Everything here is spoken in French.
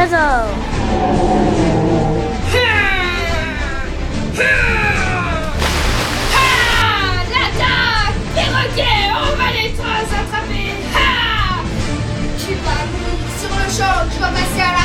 trésor. On va les trois attraper Tu vas sur le champ, je dois passer à la